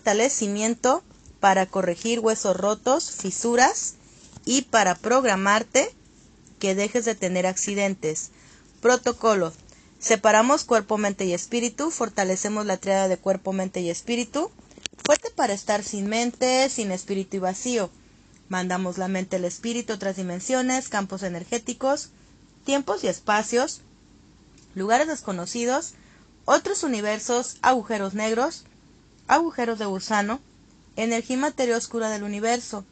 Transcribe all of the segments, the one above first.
fortalecimiento para corregir huesos rotos, fisuras y para programarte que dejes de tener accidentes. Protocolo. Separamos cuerpo, mente y espíritu, fortalecemos la triada de cuerpo, mente y espíritu. Fuerte para estar sin mente, sin espíritu y vacío. Mandamos la mente al espíritu, otras dimensiones, campos energéticos, tiempos y espacios, lugares desconocidos, otros universos, agujeros negros, agujeros de gusano, energía y materia oscura del universo.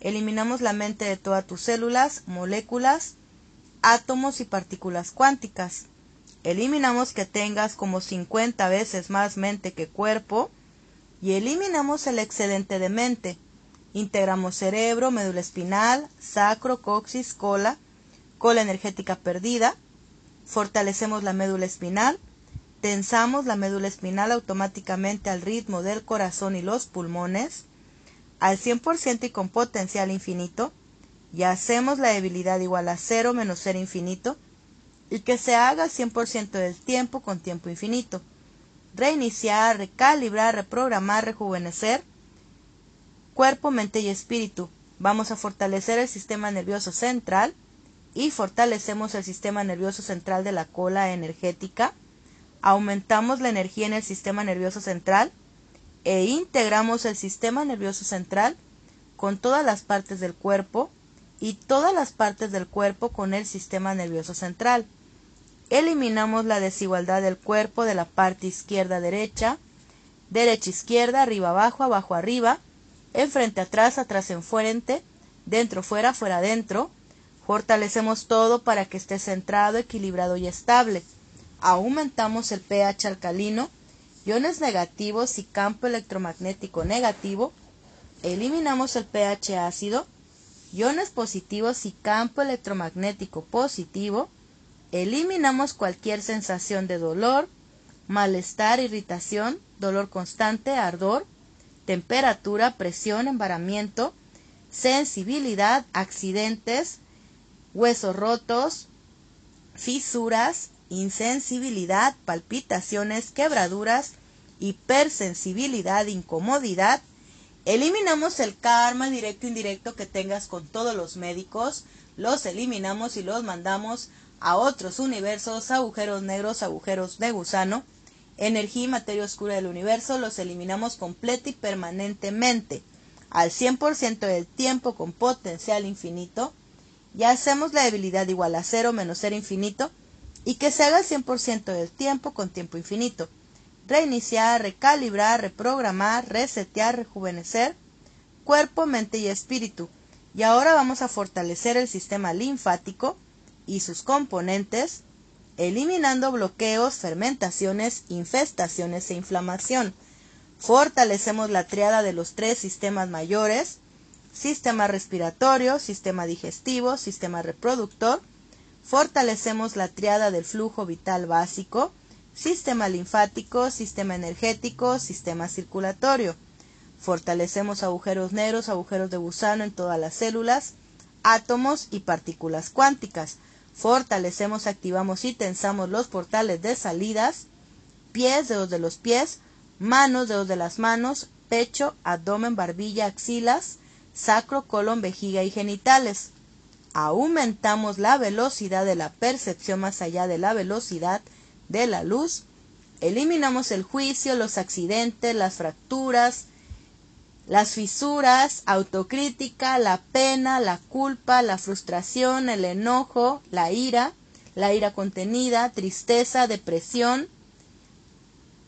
Eliminamos la mente de todas tus células, moléculas, átomos y partículas cuánticas. Eliminamos que tengas como 50 veces más mente que cuerpo y eliminamos el excedente de mente. Integramos cerebro, médula espinal, sacro, coxis, cola, cola energética perdida. Fortalecemos la médula espinal. Tensamos la médula espinal automáticamente al ritmo del corazón y los pulmones al 100% y con potencial infinito, y hacemos la debilidad igual a cero menos ser infinito, y que se haga al 100% del tiempo con tiempo infinito. Reiniciar, recalibrar, reprogramar, rejuvenecer, cuerpo, mente y espíritu. Vamos a fortalecer el sistema nervioso central y fortalecemos el sistema nervioso central de la cola energética. Aumentamos la energía en el sistema nervioso central e integramos el sistema nervioso central con todas las partes del cuerpo y todas las partes del cuerpo con el sistema nervioso central. Eliminamos la desigualdad del cuerpo de la parte izquierda derecha, derecha izquierda, arriba abajo, abajo arriba, enfrente atrás, atrás enfrente, dentro fuera, fuera dentro. Fortalecemos todo para que esté centrado, equilibrado y estable. Aumentamos el pH alcalino iones negativos y campo electromagnético negativo, eliminamos el pH ácido, iones positivos y campo electromagnético positivo, eliminamos cualquier sensación de dolor, malestar, irritación, dolor constante, ardor, temperatura, presión, embaramiento, sensibilidad, accidentes, huesos rotos, fisuras, insensibilidad, palpitaciones, quebraduras, hipersensibilidad, incomodidad. Eliminamos el karma directo e indirecto que tengas con todos los médicos, los eliminamos y los mandamos a otros universos, agujeros negros, agujeros de gusano, energía y materia oscura del universo, los eliminamos completa y permanentemente, al 100% del tiempo con potencial infinito, y hacemos la debilidad igual a cero menos ser infinito, y que se haga 100% del tiempo con tiempo infinito. Reiniciar, recalibrar, reprogramar, resetear, rejuvenecer, cuerpo, mente y espíritu. Y ahora vamos a fortalecer el sistema linfático y sus componentes, eliminando bloqueos, fermentaciones, infestaciones e inflamación. Fortalecemos la triada de los tres sistemas mayores, sistema respiratorio, sistema digestivo, sistema reproductor, Fortalecemos la triada del flujo vital básico, sistema linfático, sistema energético, sistema circulatorio. Fortalecemos agujeros negros, agujeros de gusano en todas las células, átomos y partículas cuánticas. Fortalecemos, activamos y tensamos los portales de salidas, pies, dedos de los pies, manos, dedos de las manos, pecho, abdomen, barbilla, axilas, sacro, colon, vejiga y genitales aumentamos la velocidad de la percepción más allá de la velocidad de la luz, eliminamos el juicio, los accidentes, las fracturas, las fisuras, autocrítica, la pena, la culpa, la frustración, el enojo, la ira, la ira contenida, tristeza, depresión,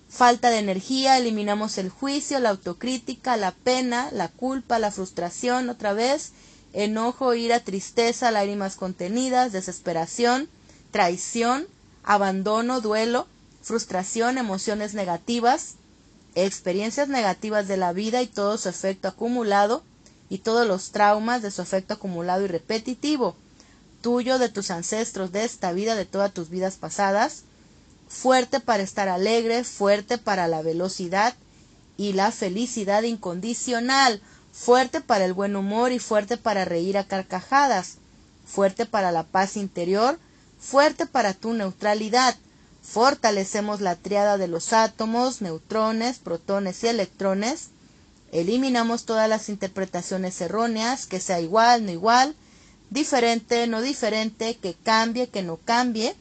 falta de energía, eliminamos el juicio, la autocrítica, la pena, la culpa, la frustración otra vez, enojo, ira, tristeza, lágrimas contenidas, desesperación, traición, abandono, duelo, frustración, emociones negativas, experiencias negativas de la vida y todo su efecto acumulado y todos los traumas de su efecto acumulado y repetitivo, tuyo, de tus ancestros, de esta vida, de todas tus vidas pasadas, fuerte para estar alegre, fuerte para la velocidad y la felicidad incondicional, fuerte para el buen humor y fuerte para reír a carcajadas, fuerte para la paz interior, fuerte para tu neutralidad. Fortalecemos la triada de los átomos, neutrones, protones y electrones, Eliminamos todas las interpretaciones erróneas, que sea igual, no igual, diferente, no diferente, que cambie, que no cambie,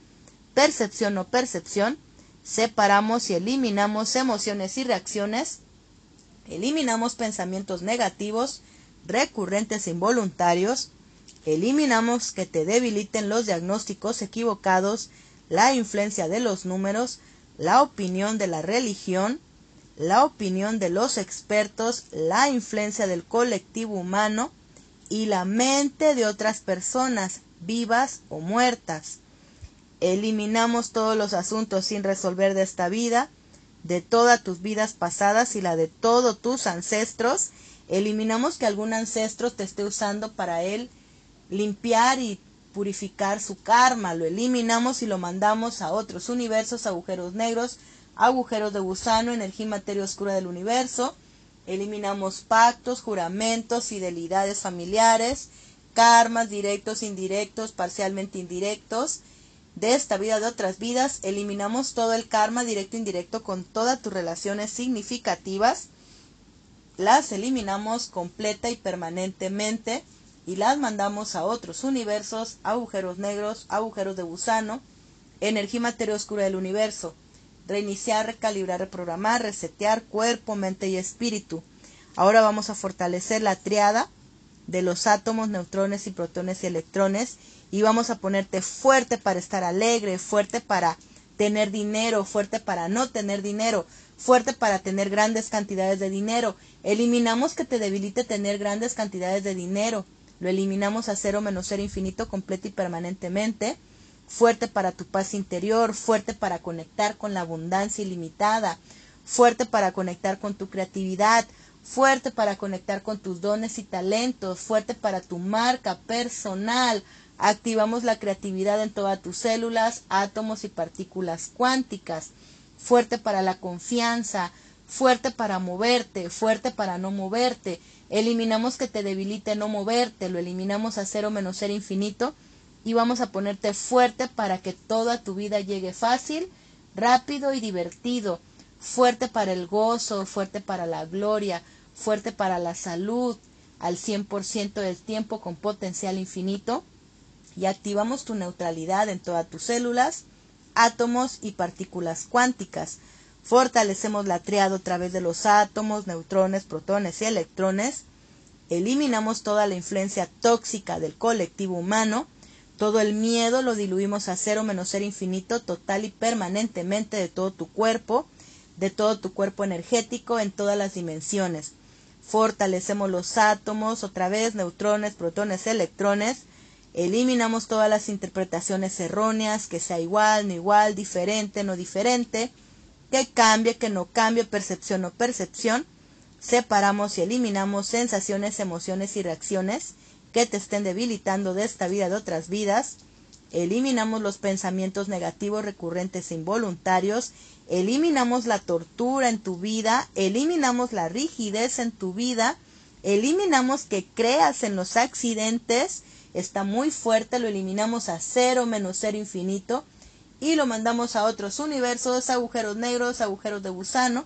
percepción o percepción. Separamos y eliminamos emociones y reacciones. Eliminamos pensamientos negativos, recurrentes e involuntarios. Eliminamos que te debiliten los diagnósticos equivocados, la influencia de los números, la opinión de la religión, la opinión de los expertos, la influencia del colectivo humano y la mente de otras personas, vivas o muertas. Eliminamos todos los asuntos sin resolver de esta vida, de todas tus vidas pasadas y la de todos tus ancestros. Eliminamos que algún ancestro te esté usando para él limpiar y purificar su karma. Lo eliminamos y lo mandamos a otros universos, agujeros negros, agujeros de gusano, energía y materia oscura del universo. Eliminamos pactos, juramentos, fidelidades familiares, karmas directos, indirectos, parcialmente indirectos de esta vida, de otras vidas. Eliminamos todo el karma directo, indirecto con todas tus relaciones significativas. Las eliminamos completa y permanentemente y las mandamos a otros universos, agujeros negros, agujeros de gusano, energía materia oscura del universo reiniciar, recalibrar, reprogramar, resetear cuerpo, mente y espíritu. Ahora vamos a fortalecer la triada de los átomos, neutrones y protones y electrones y vamos a ponerte fuerte para estar alegre, fuerte para tener dinero, fuerte para no tener dinero, fuerte para tener grandes cantidades de dinero. Eliminamos que te debilite tener grandes cantidades de dinero. Lo eliminamos a cero menos cero infinito completo y permanentemente fuerte para tu paz interior, fuerte para conectar con la abundancia ilimitada, fuerte para conectar con tu creatividad, fuerte para conectar con tus dones y talentos, fuerte para tu marca personal. Activamos la creatividad en todas tus células, átomos y partículas cuánticas. Fuerte para la confianza, fuerte para moverte, fuerte para no moverte. Eliminamos que te debilite no moverte, lo eliminamos a cero menos ser infinito y vamos a ponerte fuerte para que toda tu vida llegue fácil, rápido y divertido, fuerte para el gozo, fuerte para la gloria, fuerte para la salud, al 100% del tiempo con potencial infinito y activamos tu neutralidad en todas tus células, átomos y partículas cuánticas. Fortalecemos la triada a través de los átomos, neutrones, protones y electrones. Eliminamos toda la influencia tóxica del colectivo humano todo el miedo lo diluimos a cero menos ser infinito total y permanentemente de todo tu cuerpo, de todo tu cuerpo energético en todas las dimensiones. Fortalecemos los átomos, otra vez neutrones, protones, electrones. Eliminamos todas las interpretaciones erróneas, que sea igual, no igual, diferente, no diferente, que cambie, que no cambie, percepción o percepción. Separamos y eliminamos sensaciones, emociones y reacciones que te estén debilitando de esta vida de otras vidas. Eliminamos los pensamientos negativos recurrentes e involuntarios. Eliminamos la tortura en tu vida. Eliminamos la rigidez en tu vida. Eliminamos que creas en los accidentes. Está muy fuerte. Lo eliminamos a cero menos cero infinito. Y lo mandamos a otros universos, agujeros negros, agujeros de gusano.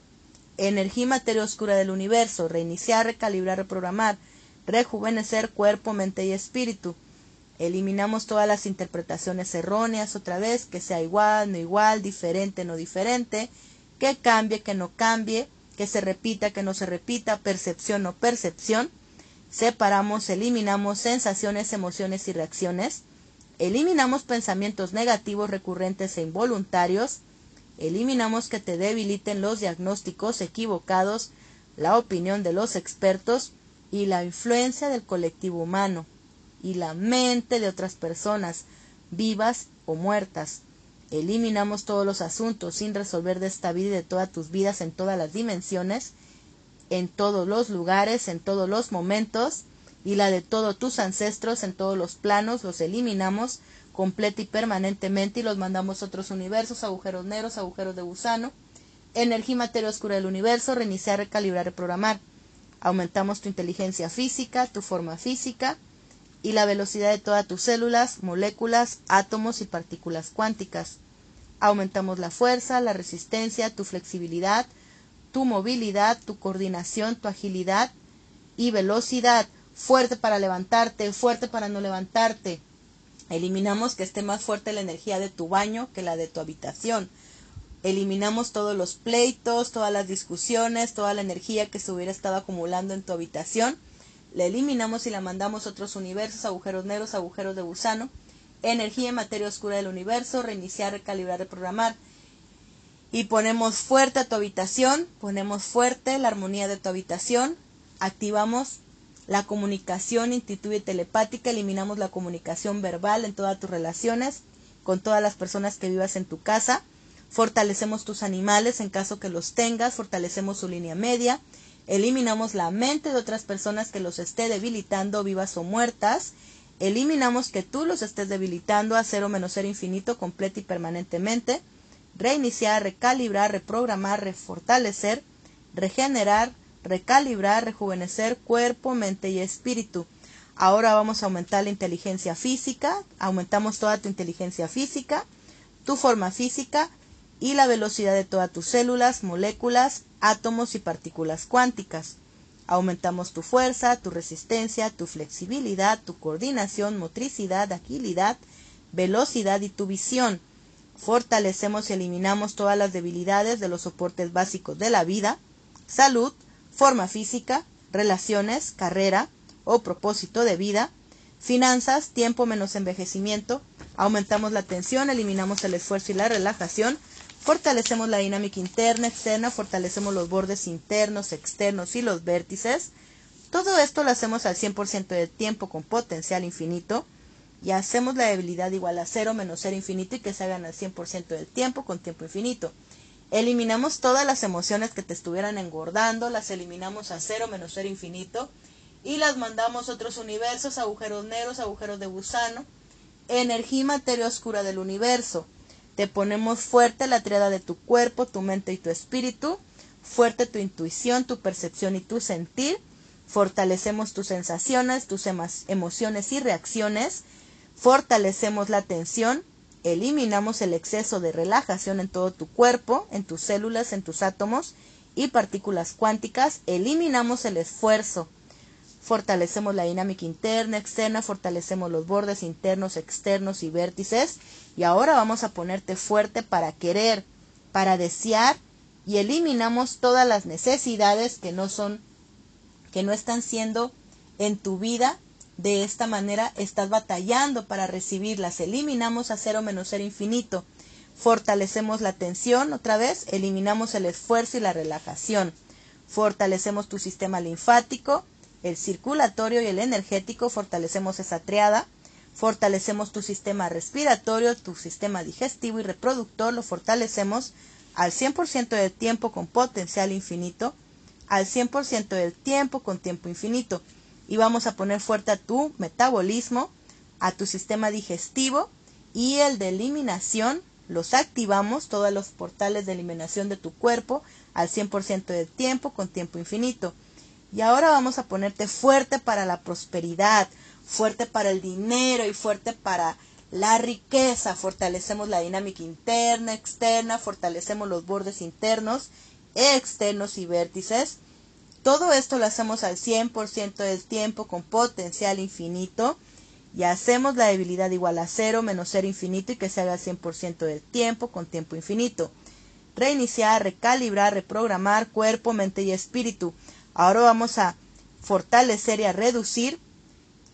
Energía y materia oscura del universo. Reiniciar, recalibrar, reprogramar rejuvenecer cuerpo, mente y espíritu. Eliminamos todas las interpretaciones erróneas otra vez, que sea igual, no igual, diferente, no diferente, que cambie, que no cambie, que se repita, que no se repita, percepción o percepción. Separamos, eliminamos sensaciones, emociones y reacciones. Eliminamos pensamientos negativos recurrentes e involuntarios. Eliminamos que te debiliten los diagnósticos equivocados, la opinión de los expertos y la influencia del colectivo humano y la mente de otras personas, vivas o muertas. Eliminamos todos los asuntos sin resolver de esta vida y de todas tus vidas en todas las dimensiones, en todos los lugares, en todos los momentos, y la de todos tus ancestros en todos los planos, los eliminamos completa y permanentemente y los mandamos a otros universos, agujeros negros, agujeros de gusano, energía y materia oscura del universo, reiniciar, recalibrar, reprogramar. Aumentamos tu inteligencia física, tu forma física y la velocidad de todas tus células, moléculas, átomos y partículas cuánticas. Aumentamos la fuerza, la resistencia, tu flexibilidad, tu movilidad, tu coordinación, tu agilidad y velocidad. Fuerte para levantarte, fuerte para no levantarte. Eliminamos que esté más fuerte la energía de tu baño que la de tu habitación. Eliminamos todos los pleitos, todas las discusiones, toda la energía que se hubiera estado acumulando en tu habitación. La eliminamos y la mandamos a otros universos, agujeros negros, agujeros de gusano. Energía y materia oscura del universo, reiniciar, recalibrar, reprogramar y ponemos fuerte a tu habitación, ponemos fuerte la armonía de tu habitación, activamos la comunicación y telepática, eliminamos la comunicación verbal en todas tus relaciones, con todas las personas que vivas en tu casa, fortalecemos tus animales en caso que los tengas, fortalecemos su línea media, eliminamos la mente de otras personas que los esté debilitando, vivas o muertas, eliminamos que tú los estés debilitando a cero menos ser infinito, completo y permanentemente, reiniciar, recalibrar, reprogramar, refortalecer, regenerar, recalibrar, rejuvenecer cuerpo, mente y espíritu. Ahora vamos a aumentar la inteligencia física, aumentamos toda tu inteligencia física, tu forma física y la velocidad de todas tus células, moléculas, átomos y partículas cuánticas. Aumentamos tu fuerza, tu resistencia, tu flexibilidad, tu coordinación, motricidad, agilidad, velocidad y tu visión fortalecemos y eliminamos todas las debilidades de los soportes básicos de la vida, salud, forma física, relaciones, carrera o propósito de vida, finanzas, tiempo menos envejecimiento, aumentamos la tensión, eliminamos el esfuerzo y la relajación, fortalecemos la dinámica interna, externa, fortalecemos los bordes internos, externos y los vértices. Todo esto lo hacemos al 100% del tiempo con potencial infinito y hacemos la debilidad igual a cero menos cero infinito y que se hagan al 100% del tiempo con tiempo infinito. Eliminamos todas las emociones que te estuvieran engordando, las eliminamos a cero menos cero infinito y las mandamos a otros universos, agujeros negros, agujeros de gusano, energía y materia oscura del universo. Te ponemos fuerte la triada de tu cuerpo, tu mente y tu espíritu, fuerte tu intuición, tu percepción y tu sentir. Fortalecemos tus sensaciones, tus emociones y reacciones. Fortalecemos la tensión, eliminamos el exceso de relajación en todo tu cuerpo, en tus células, en tus átomos y partículas cuánticas, eliminamos el esfuerzo, fortalecemos la dinámica interna, externa, fortalecemos los bordes internos, externos y vértices y ahora vamos a ponerte fuerte para querer, para desear y eliminamos todas las necesidades que no son que no están siendo en tu vida de esta manera estás batallando para recibirlas. Eliminamos a cero menos cero infinito. Fortalecemos la tensión otra vez, eliminamos el esfuerzo y la relajación. Fortalecemos tu sistema linfático, el circulatorio y el energético, fortalecemos esa triada. Fortalecemos tu sistema respiratorio, tu sistema digestivo y reproductor, lo fortalecemos al 100% del tiempo con potencial infinito, al 100% del tiempo con tiempo infinito y vamos a poner fuerte a tu metabolismo, a tu sistema digestivo y el de eliminación. Los activamos, todos los portales de eliminación de tu cuerpo al 100% del tiempo con tiempo infinito. Y ahora vamos a ponerte fuerte para la prosperidad, fuerte para el dinero y fuerte para la riqueza. Fortalecemos la dinámica interna, externa, fortalecemos los bordes internos, externos y vértices todo esto lo hacemos al 100% del tiempo con potencial infinito y hacemos la debilidad igual a cero menos cero infinito y que se haga al 100% del tiempo con tiempo infinito. Reiniciar, recalibrar, reprogramar cuerpo, mente y espíritu. Ahora vamos a fortalecer y a reducir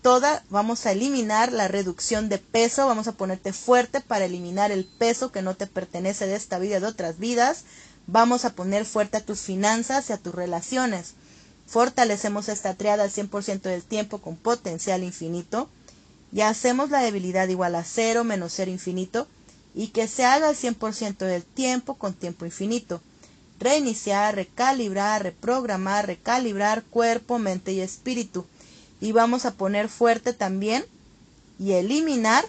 toda, vamos a eliminar la reducción de peso, vamos a ponerte fuerte para eliminar el peso que no te pertenece de esta vida, de otras vidas. Vamos a poner fuerte a tus finanzas y a tus relaciones. Fortalecemos esta triada al 100% del tiempo con potencial infinito. Y hacemos la debilidad igual a cero menos cero infinito. Y que se haga al 100% del tiempo con tiempo infinito. Reiniciar, recalibrar, reprogramar, recalibrar cuerpo, mente y espíritu. Y vamos a poner fuerte también y eliminar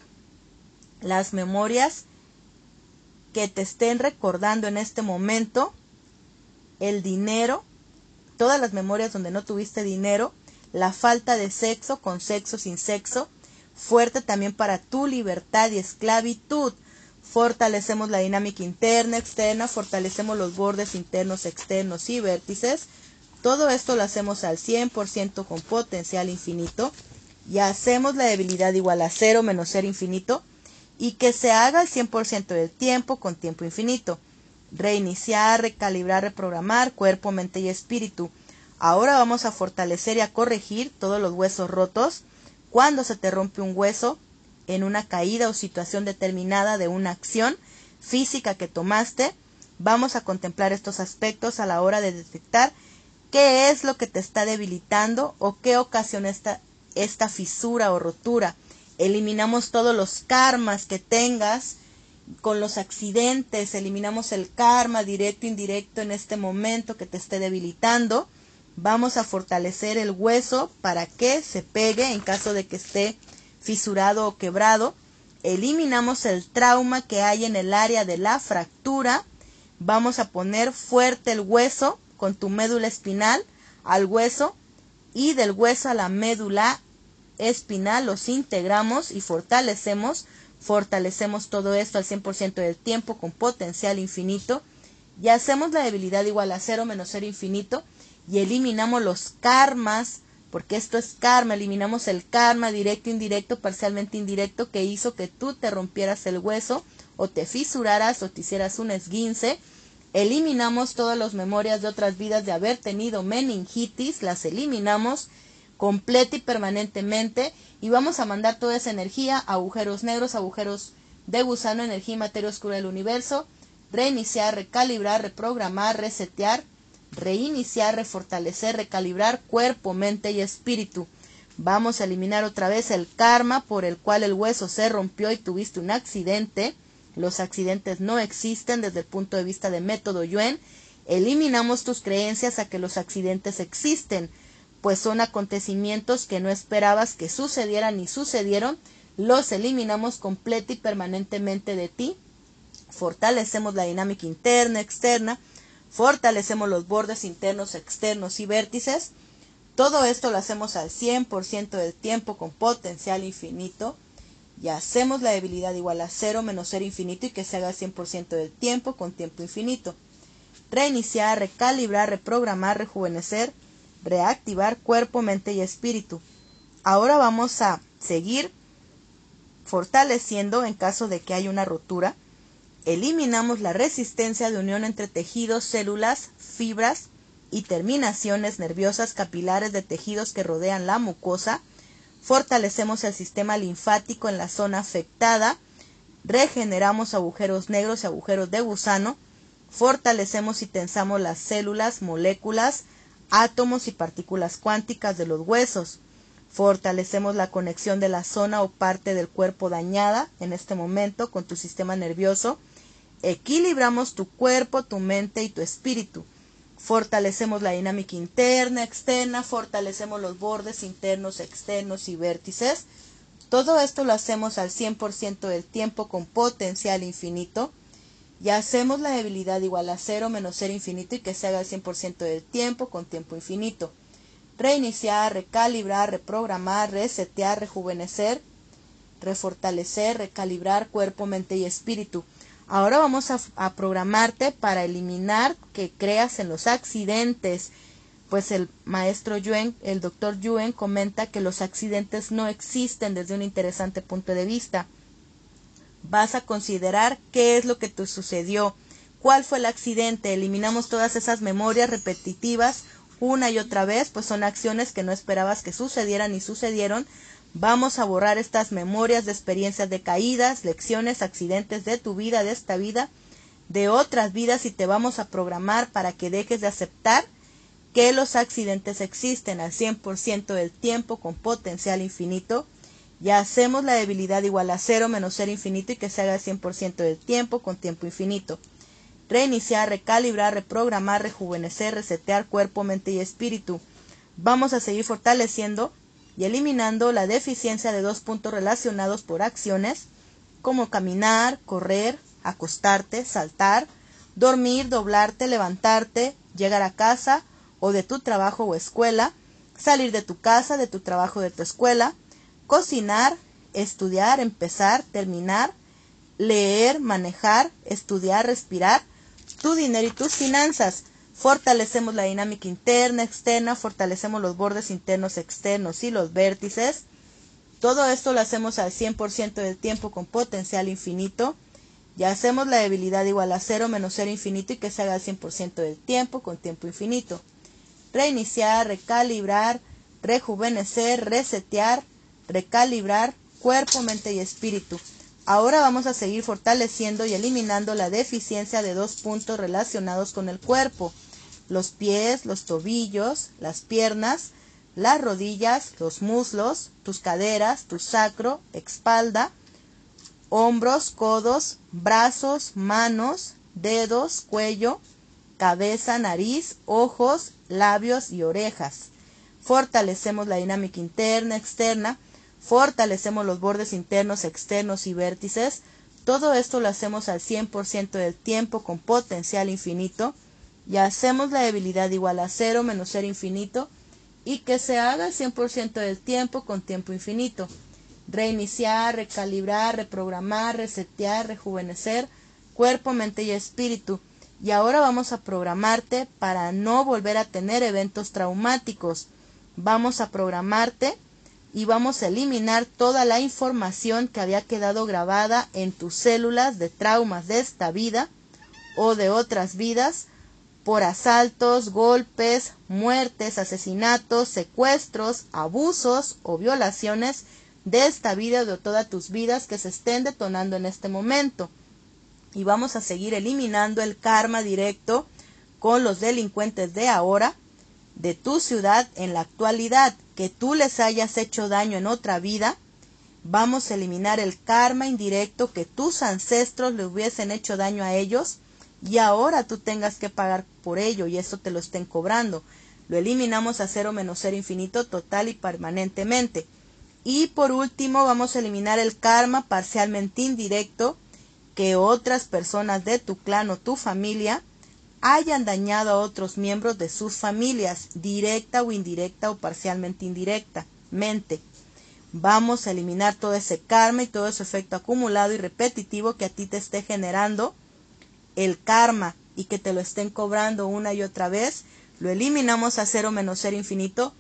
las memorias que te estén recordando en este momento el dinero, todas las memorias donde no tuviste dinero, la falta de sexo con sexo sin sexo, fuerte también para tu libertad y esclavitud, fortalecemos la dinámica interna, externa, fortalecemos los bordes internos, externos y vértices. Todo esto lo hacemos al 100% con potencial infinito y hacemos la debilidad igual a 0 menos ser infinito y que se haga al 100% del tiempo con tiempo infinito. Reiniciar, recalibrar, reprogramar cuerpo, mente y espíritu. Ahora vamos a fortalecer y a corregir todos los huesos rotos. Cuando se te rompe un hueso, en una caída o situación determinada de una acción física que tomaste, vamos a contemplar estos aspectos a la hora de detectar qué es lo que te está debilitando o qué ocasiona esta, esta fisura o rotura. Eliminamos todos los karmas que tengas con los accidentes, eliminamos el karma directo, indirecto en este momento que te esté debilitando. Vamos a fortalecer el hueso para que se pegue en caso de que esté fisurado o quebrado. Eliminamos el trauma que hay en el área de la fractura. Vamos a poner fuerte el hueso con tu médula espinal al hueso y del hueso a la médula espinal los integramos y fortalecemos. Fortalecemos todo esto al 100% del tiempo con potencial infinito y hacemos la debilidad igual a cero menos cero infinito y eliminamos los karmas porque esto es karma, eliminamos el karma directo, indirecto, parcialmente indirecto que hizo que tú te rompieras el hueso o te fisuraras o te hicieras un esguince. Eliminamos todas las memorias de otras vidas de haber tenido meningitis, las eliminamos completa y permanentemente y vamos a mandar toda esa energía agujeros negros, agujeros de gusano, energía y materia oscura del universo, reiniciar, recalibrar, reprogramar, resetear reiniciar, refortalecer, recalibrar cuerpo, mente y espíritu. Vamos a eliminar otra vez el karma por el cual el hueso se rompió y tuviste un accidente. Los accidentes no existen desde el punto de vista de método Yuen. Eliminamos tus creencias a que los accidentes existen, pues son acontecimientos que no esperabas que sucedieran y sucedieron. Los eliminamos completa y permanentemente de ti. Fortalecemos la dinámica interna, externa, fortalecemos los bordes internos, externos y vértices. Todo esto lo hacemos al 100% del tiempo con potencial infinito y hacemos la debilidad igual a 0 menos 0 infinito y que se haga al 100% del tiempo con tiempo infinito. Reiniciar, recalibrar, reprogramar, rejuvenecer, reactivar cuerpo, mente y espíritu. Ahora vamos a seguir fortaleciendo en caso de que haya una rotura Eliminamos la resistencia de unión entre tejidos, células, fibras y terminaciones nerviosas capilares de tejidos que rodean la mucosa. Fortalecemos el sistema linfático en la zona afectada. Regeneramos agujeros negros y agujeros de gusano. Fortalecemos y tensamos las células, moléculas, átomos y partículas cuánticas de los huesos. Fortalecemos la conexión de la zona o parte del cuerpo dañada en este momento con tu sistema nervioso Equilibramos tu cuerpo, tu mente y tu espíritu. Fortalecemos la dinámica interna, externa, fortalecemos los bordes internos, externos y vértices. Todo esto lo hacemos al 100% del tiempo con potencial infinito. Y hacemos la debilidad igual a cero menos cero infinito y que se haga al 100% del tiempo con tiempo infinito. Reiniciar, recalibrar, reprogramar, resetear, rejuvenecer, refortalecer, recalibrar cuerpo, mente y espíritu. Ahora vamos a, programarte para eliminar que creas en los accidentes. Pues el maestro Yuen, el doctor Yuen, comenta que los accidentes no existen desde un interesante punto de vista. Vas a considerar qué es lo que te sucedió, cuál fue el accidente, eliminamos todas esas memorias repetitivas una y otra vez, pues son acciones que no esperabas que sucedieran y sucedieron, Vamos a borrar estas memorias de experiencias de caídas, lecciones, accidentes de tu vida, de esta vida, de otras vidas y te vamos a programar para que dejes de aceptar que los accidentes existen al 100% del tiempo con potencial infinito. Ya hacemos la debilidad igual a cero menos cero infinito y que se haga al 100% del tiempo con tiempo infinito. Reiniciar, recalibrar, reprogramar, rejuvenecer, resetear cuerpo, mente y espíritu. Vamos a seguir fortaleciendo y eliminando la deficiencia de dos puntos relacionados por acciones como caminar, correr, acostarte, saltar, dormir, doblarte, levantarte, llegar a casa o de tu trabajo o escuela, salir de tu casa, de tu trabajo, de tu escuela, cocinar, estudiar, empezar, terminar, leer, manejar, estudiar, respirar, tu dinero y tus finanzas. Fortalecemos la dinámica interna, externa, fortalecemos los bordes internos, externos y los vértices. Todo esto lo hacemos al 100% del tiempo con potencial infinito. Y hacemos la debilidad igual a 0 menos 0 infinito y que se haga al 100% del tiempo con tiempo infinito. Reiniciar, recalibrar, rejuvenecer, resetear, recalibrar cuerpo, mente y espíritu. Ahora vamos a seguir fortaleciendo y eliminando la deficiencia de dos puntos relacionados con el cuerpo. Los pies, los tobillos, las piernas, las rodillas, los muslos, tus caderas, tu sacro, espalda, hombros, codos, brazos, manos, dedos, cuello, cabeza, nariz, ojos, labios y orejas. Fortalecemos la dinámica interna, externa, fortalecemos los bordes internos, externos y vértices. Todo esto lo hacemos al 100% del tiempo con potencial infinito y hacemos la debilidad igual a 0 menos 0 infinito y que se haga al 100% del tiempo con tiempo infinito reiniciar, recalibrar, reprogramar, resetear, rejuvenecer cuerpo, mente y espíritu. Y ahora vamos a programarte para no volver a tener eventos traumáticos. Vamos a programarte y vamos a eliminar toda la información que había quedado grabada en tus células de traumas de esta vida o de otras vidas por asaltos, golpes, muertes, asesinatos, secuestros, abusos o violaciones de esta vida o de todas tus vidas que se estén detonando en este momento. Y vamos a seguir eliminando el karma directo con los delincuentes de ahora, de tu ciudad en la actualidad, que tú les hayas hecho daño en otra vida. Vamos a eliminar el karma indirecto que tus ancestros le hubiesen hecho daño a ellos y ahora tú tengas que pagar por ello y eso te lo estén cobrando. Lo eliminamos a cero menos cero infinito total y permanentemente. Y por último vamos a eliminar el karma parcialmente indirecto que otras personas de tu clan o tu familia hayan dañado a otros miembros de sus familias, directa o indirecta o parcialmente indirectamente. Vamos a eliminar todo ese karma y todo ese efecto acumulado y repetitivo que a ti te esté generando el karma y que te lo estén cobrando una y otra vez. Lo eliminamos a cero menos cero infinito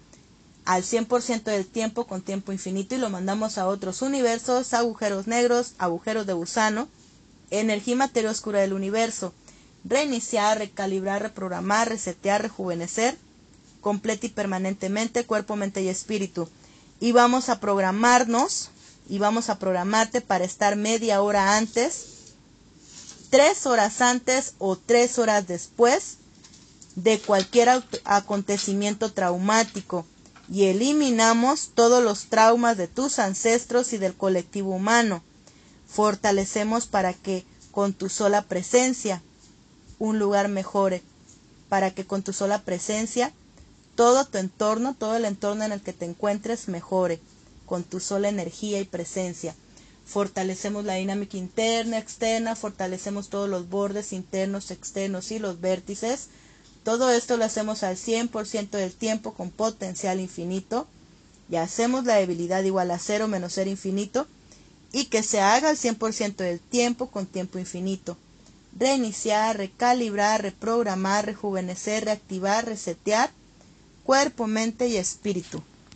al 100% del tiempo con tiempo infinito y lo mandamos a otros universos, agujeros negros, agujeros de gusano, energía y materia oscura del universo. Reiniciar, recalibrar, reprogramar, resetear, rejuvenecer, completa y permanentemente, cuerpo, mente y espíritu. Y vamos a programarnos y vamos a programarte para estar media hora antes, tres horas antes o tres horas después de cualquier acontecimiento traumático y eliminamos todos los traumas de tus ancestros y del colectivo humano. Fortalecemos para que con tu sola presencia un lugar mejore, para que con tu sola presencia todo tu entorno, todo el entorno en el que te encuentres mejore, con tu sola energía y presencia. Fortalecemos la dinámica interna, externa, fortalecemos todos los bordes internos, externos y los vértices todo esto lo hacemos al 100% del tiempo con potencial infinito. Y hacemos la debilidad igual a 0 menos 0 infinito. Y que se haga al 100% del tiempo con tiempo infinito. Reiniciar, recalibrar, reprogramar, rejuvenecer, reactivar, resetear cuerpo, mente y espíritu.